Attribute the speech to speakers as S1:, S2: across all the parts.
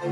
S1: Hola,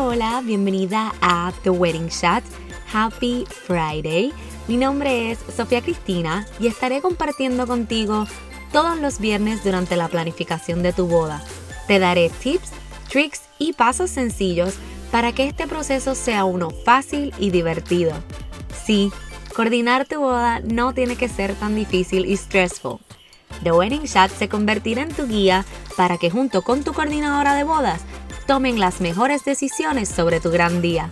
S1: hola, bienvenida a The Wedding Shot. Happy Friday. Mi nombre es Sofía Cristina y estaré compartiendo contigo todos los viernes durante la planificación de tu boda. Te daré tips, tricks y pasos sencillos para que este proceso sea uno fácil y divertido. Sí, coordinar tu boda no tiene que ser tan difícil y stressful. The Wedding Shot se convertirá en tu guía para que junto con tu coordinadora de bodas tomen las mejores decisiones sobre tu gran día.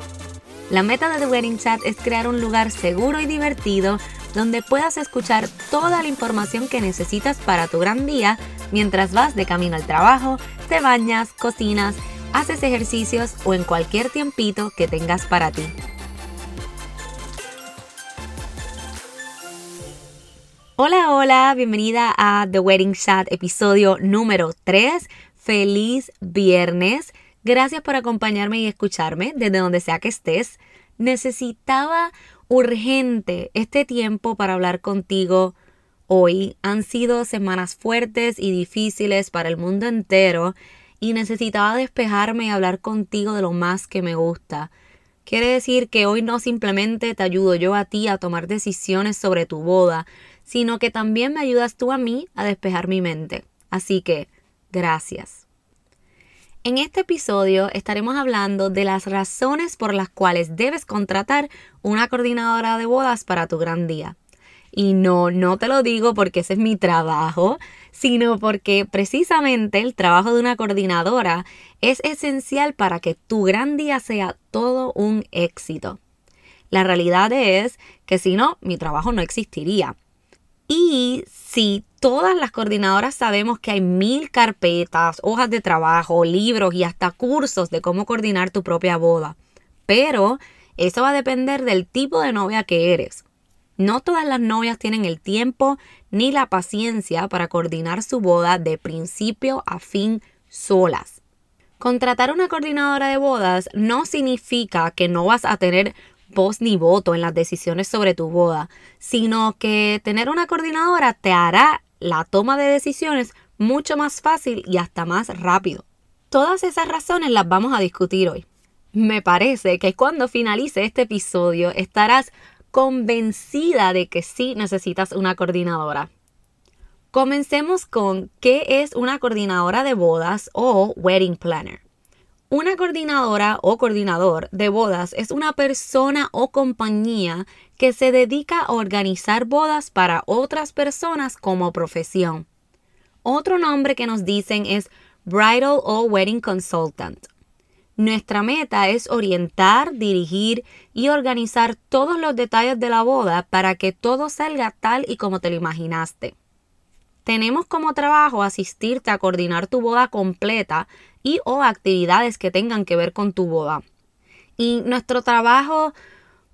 S1: La meta de The Wedding Chat es crear un lugar seguro y divertido donde puedas escuchar toda la información que necesitas para tu gran día mientras vas de camino al trabajo, te bañas, cocinas, haces ejercicios o en cualquier tiempito que tengas para ti. Hola, hola, bienvenida a The Wedding Chat, episodio número 3. Feliz viernes. Gracias por acompañarme y escucharme desde donde sea que estés. Necesitaba urgente este tiempo para hablar contigo hoy. Han sido semanas fuertes y difíciles para el mundo entero y necesitaba despejarme y hablar contigo de lo más que me gusta. Quiere decir que hoy no simplemente te ayudo yo a ti a tomar decisiones sobre tu boda, sino que también me ayudas tú a mí a despejar mi mente. Así que, gracias. En este episodio estaremos hablando de las razones por las cuales debes contratar una coordinadora de bodas para tu gran día. Y no, no te lo digo porque ese es mi trabajo, sino porque precisamente el trabajo de una coordinadora es esencial para que tu gran día sea todo un éxito. La realidad es que si no, mi trabajo no existiría. Y si todas las coordinadoras sabemos que hay mil carpetas, hojas de trabajo, libros y hasta cursos de cómo coordinar tu propia boda, pero eso va a depender del tipo de novia que eres. No todas las novias tienen el tiempo ni la paciencia para coordinar su boda de principio a fin solas. Contratar una coordinadora de bodas no significa que no vas a tener voz ni voto en las decisiones sobre tu boda, sino que tener una coordinadora te hará la toma de decisiones mucho más fácil y hasta más rápido. Todas esas razones las vamos a discutir hoy. Me parece que cuando finalice este episodio estarás convencida de que sí necesitas una coordinadora. Comencemos con qué es una coordinadora de bodas o wedding planner. Una coordinadora o coordinador de bodas es una persona o compañía que se dedica a organizar bodas para otras personas como profesión. Otro nombre que nos dicen es Bridal o Wedding Consultant. Nuestra meta es orientar, dirigir y organizar todos los detalles de la boda para que todo salga tal y como te lo imaginaste. Tenemos como trabajo asistirte a coordinar tu boda completa y o actividades que tengan que ver con tu boda. Y nuestro trabajo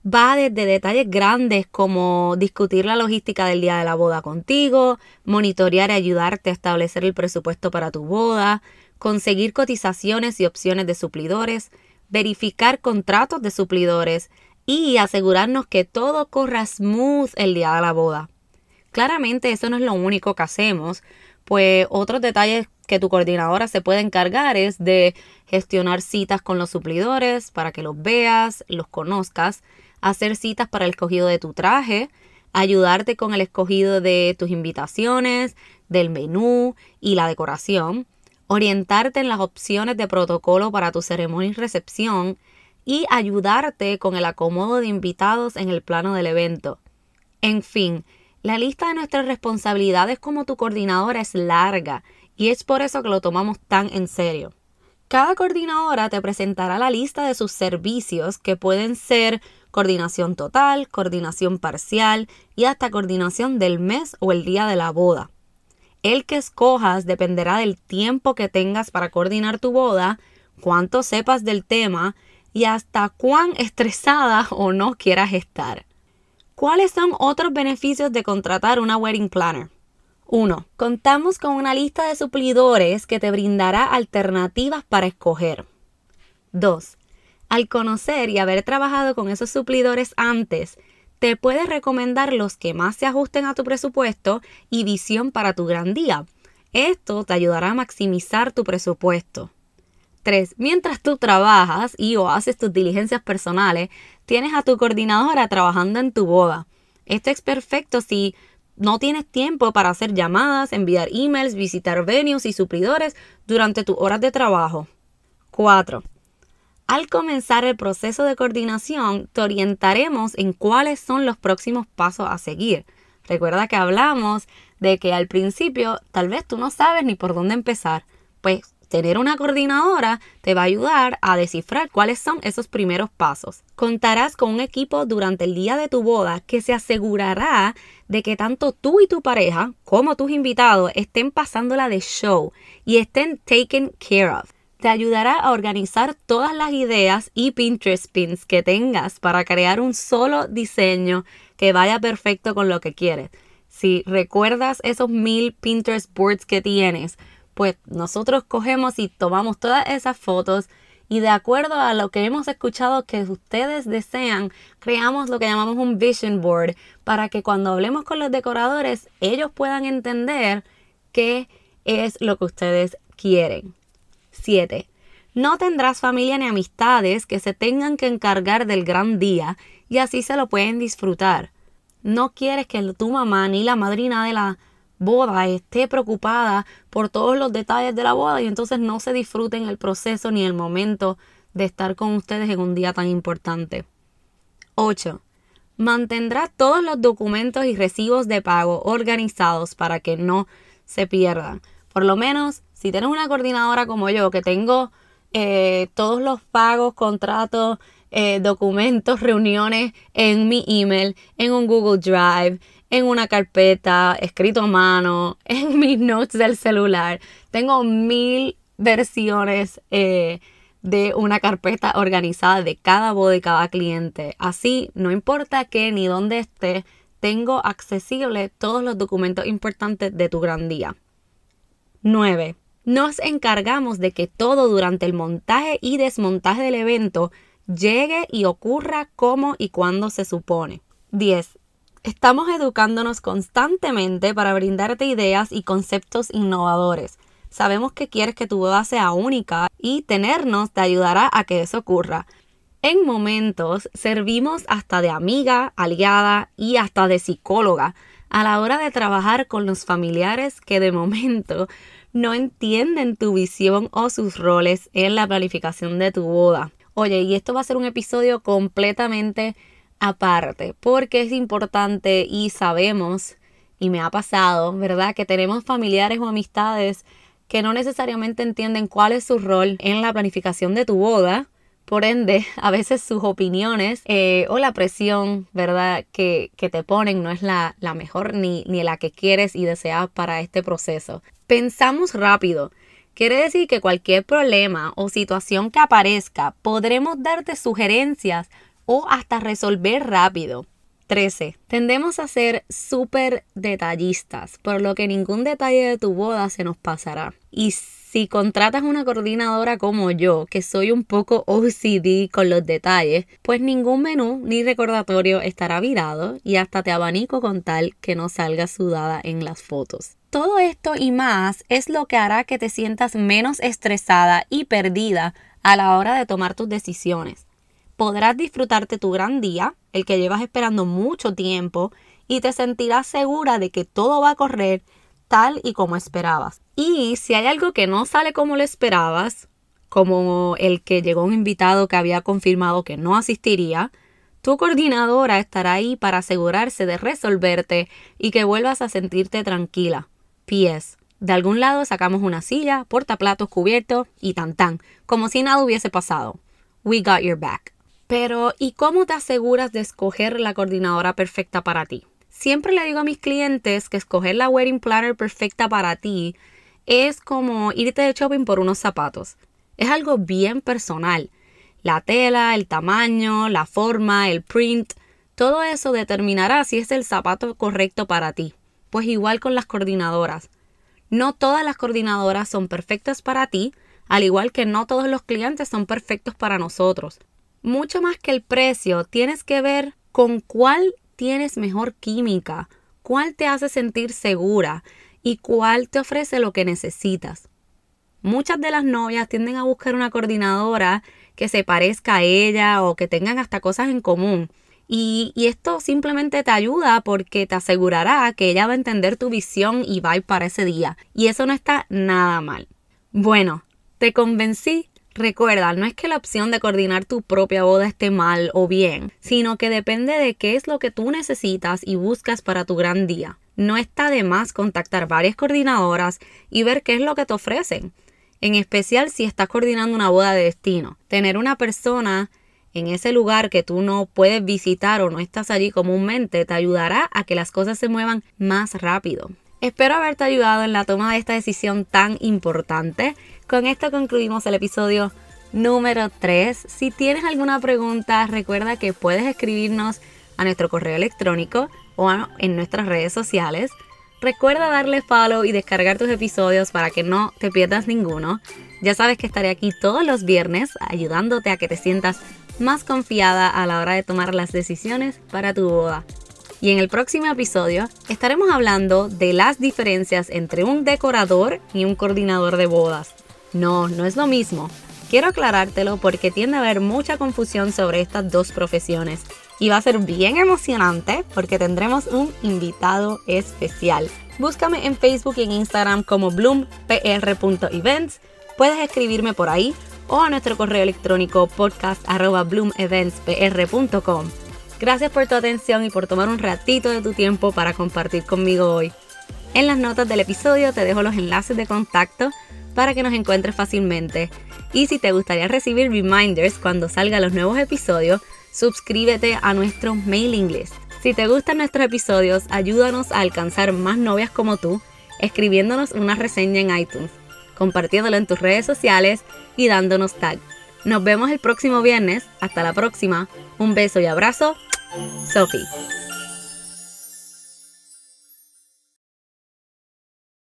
S1: va desde detalles grandes como discutir la logística del día de la boda contigo, monitorear y ayudarte a establecer el presupuesto para tu boda, conseguir cotizaciones y opciones de suplidores, verificar contratos de suplidores y asegurarnos que todo corra smooth el día de la boda. Claramente eso no es lo único que hacemos, pues otros detalles que tu coordinadora se puede encargar es de gestionar citas con los suplidores para que los veas, los conozcas, hacer citas para el escogido de tu traje, ayudarte con el escogido de tus invitaciones, del menú y la decoración, orientarte en las opciones de protocolo para tu ceremonia y recepción y ayudarte con el acomodo de invitados en el plano del evento. En fin, la lista de nuestras responsabilidades como tu coordinadora es larga y es por eso que lo tomamos tan en serio. Cada coordinadora te presentará la lista de sus servicios que pueden ser coordinación total, coordinación parcial y hasta coordinación del mes o el día de la boda. El que escojas dependerá del tiempo que tengas para coordinar tu boda, cuánto sepas del tema y hasta cuán estresada o no quieras estar. ¿Cuáles son otros beneficios de contratar una wedding planner? 1. Contamos con una lista de suplidores que te brindará alternativas para escoger. 2. Al conocer y haber trabajado con esos suplidores antes, te puedes recomendar los que más se ajusten a tu presupuesto y visión para tu gran día. Esto te ayudará a maximizar tu presupuesto. 3. Mientras tú trabajas y o haces tus diligencias personales, tienes a tu coordinadora trabajando en tu boda. Esto es perfecto si no tienes tiempo para hacer llamadas, enviar emails, visitar venues y suplidores durante tus horas de trabajo. 4. Al comenzar el proceso de coordinación, te orientaremos en cuáles son los próximos pasos a seguir. Recuerda que hablamos de que al principio tal vez tú no sabes ni por dónde empezar. Pues Tener una coordinadora te va a ayudar a descifrar cuáles son esos primeros pasos. Contarás con un equipo durante el día de tu boda que se asegurará de que tanto tú y tu pareja como tus invitados estén pasándola de show y estén taken care of. Te ayudará a organizar todas las ideas y Pinterest pins que tengas para crear un solo diseño que vaya perfecto con lo que quieres. Si recuerdas esos mil Pinterest boards que tienes, pues nosotros cogemos y tomamos todas esas fotos y de acuerdo a lo que hemos escuchado que ustedes desean, creamos lo que llamamos un vision board para que cuando hablemos con los decoradores ellos puedan entender qué es lo que ustedes quieren. 7. No tendrás familia ni amistades que se tengan que encargar del gran día y así se lo pueden disfrutar. No quieres que tu mamá ni la madrina de la boda esté preocupada por todos los detalles de la boda y entonces no se disfruten el proceso ni el momento de estar con ustedes en un día tan importante. 8. Mantendrá todos los documentos y recibos de pago organizados para que no se pierdan. Por lo menos, si tienes una coordinadora como yo, que tengo eh, todos los pagos, contratos, eh, documentos, reuniones en mi email, en un Google Drive, en una carpeta, escrito a mano, en mis notes del celular. Tengo mil versiones eh, de una carpeta organizada de cada boda de cada cliente. Así, no importa qué ni dónde esté, tengo accesible todos los documentos importantes de tu gran día. 9. Nos encargamos de que todo durante el montaje y desmontaje del evento llegue y ocurra como y cuando se supone. 10. Estamos educándonos constantemente para brindarte ideas y conceptos innovadores. Sabemos que quieres que tu boda sea única y tenernos te ayudará a que eso ocurra. En momentos servimos hasta de amiga, aliada y hasta de psicóloga a la hora de trabajar con los familiares que de momento no entienden tu visión o sus roles en la planificación de tu boda. Oye, y esto va a ser un episodio completamente aparte, porque es importante y sabemos, y me ha pasado, ¿verdad? Que tenemos familiares o amistades que no necesariamente entienden cuál es su rol en la planificación de tu boda. Por ende, a veces sus opiniones eh, o la presión, ¿verdad?, que, que te ponen no es la, la mejor ni, ni la que quieres y deseas para este proceso. Pensamos rápido. Quiere decir que cualquier problema o situación que aparezca, podremos darte sugerencias o hasta resolver rápido. 13. Tendemos a ser súper detallistas, por lo que ningún detalle de tu boda se nos pasará. Y si contratas una coordinadora como yo, que soy un poco OCD con los detalles, pues ningún menú ni recordatorio estará virado y hasta te abanico con tal que no salga sudada en las fotos. Todo esto y más es lo que hará que te sientas menos estresada y perdida a la hora de tomar tus decisiones podrás disfrutarte tu gran día, el que llevas esperando mucho tiempo, y te sentirás segura de que todo va a correr tal y como esperabas. Y si hay algo que no sale como lo esperabas, como el que llegó un invitado que había confirmado que no asistiría, tu coordinadora estará ahí para asegurarse de resolverte y que vuelvas a sentirte tranquila. Pies. De algún lado sacamos una silla, portaplatos cubiertos y tan tan, como si nada hubiese pasado. We got your back. Pero, ¿y cómo te aseguras de escoger la coordinadora perfecta para ti? Siempre le digo a mis clientes que escoger la wedding planner perfecta para ti es como irte de shopping por unos zapatos. Es algo bien personal. La tela, el tamaño, la forma, el print, todo eso determinará si es el zapato correcto para ti. Pues igual con las coordinadoras. No todas las coordinadoras son perfectas para ti, al igual que no todos los clientes son perfectos para nosotros. mucho más que el precio, tienes que ver con cuál tienes mejor química, cuál te hace sentir segura y cuál te ofrece lo que necesitas. Muchas de las novias tienden a buscar una coordinadora que se parezca a ella o que tengan hasta cosas en común. Y, esto simplemente te ayuda porque te asegurará que ella va a entender tu visión y va para ese día. Y eso no está nada mal. Bueno, te convencí. Recuerda, no es que la opción de coordinar tu propia boda esté mal o bien, sino que depende de qué es lo que tú necesitas y buscas para tu gran día. No está de más contactar varias coordinadoras y ver qué es lo que te ofrecen, en especial si estás coordinando una boda de destino. Tener una persona en ese lugar que tú no puedes visitar o no estás allí comúnmente te ayudará a que las cosas se muevan más rápido. Espero haberte ayudado en la toma de esta decisión tan importante. Con esto concluimos el episodio número 3. Si tienes alguna pregunta, recuerda que puedes escribirnos a nuestro correo electrónico o en nuestras redes sociales. Recuerda darle follow y descargar tus episodios para que no te pierdas ninguno. Ya sabes que estaré aquí todos los viernes ayudándote a que te sientas más confiada a la hora de tomar las decisiones para tu boda. Y en el próximo episodio estaremos hablando de las diferencias entre un decorador y un coordinador de bodas. No, no es lo mismo. Quiero aclarártelo porque tiende a haber mucha confusión sobre estas dos profesiones y va a ser bien emocionante porque tendremos un invitado especial. Búscame en Facebook y en Instagram como bloompr.events. Puedes escribirme por ahí o a nuestro correo electrónico podcast.bloomeventspr.com. Gracias por tu atención y por tomar un ratito de tu tiempo para compartir conmigo hoy. En las notas del episodio te dejo los enlaces de contacto para que nos encuentres fácilmente. Y si te gustaría recibir reminders cuando salgan los nuevos episodios, suscríbete a nuestro mailing list. Si te gustan nuestros episodios, ayúdanos a alcanzar más novias como tú, escribiéndonos una reseña en iTunes, compartiéndolo en tus redes sociales y dándonos tag. Nos vemos el próximo viernes. Hasta la próxima. Un beso y abrazo. Sophie.